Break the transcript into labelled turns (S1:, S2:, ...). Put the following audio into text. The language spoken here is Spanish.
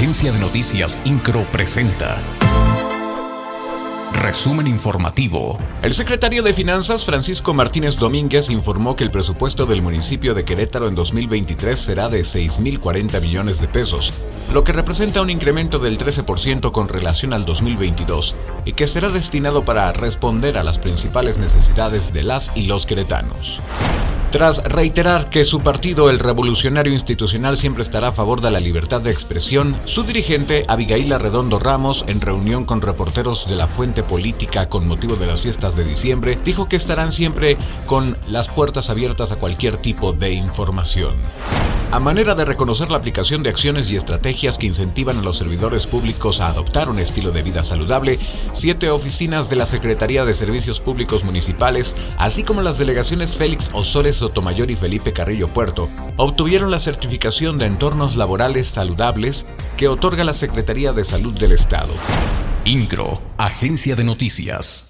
S1: Agencia de Noticias Incro presenta. Resumen informativo.
S2: El secretario de Finanzas, Francisco Martínez Domínguez, informó que el presupuesto del municipio de Querétaro en 2023 será de 6.040 millones de pesos, lo que representa un incremento del 13% con relación al 2022 y que será destinado para responder a las principales necesidades de las y los queretanos. Tras reiterar que su partido, el Revolucionario Institucional, siempre estará a favor de la libertad de expresión, su dirigente, Abigail Redondo Ramos, en reunión con reporteros de la Fuente Política con motivo de las fiestas de diciembre, dijo que estarán siempre con las puertas abiertas a cualquier tipo de información. A manera de reconocer la aplicación de acciones y estrategias que incentivan a los servidores públicos a adoptar un estilo de vida saludable, siete oficinas de la Secretaría de Servicios Públicos Municipales, así como las delegaciones Félix Osores Sotomayor y Felipe Carrillo Puerto, obtuvieron la certificación de entornos laborales saludables que otorga la Secretaría de Salud del Estado.
S1: INCRO, Agencia de Noticias.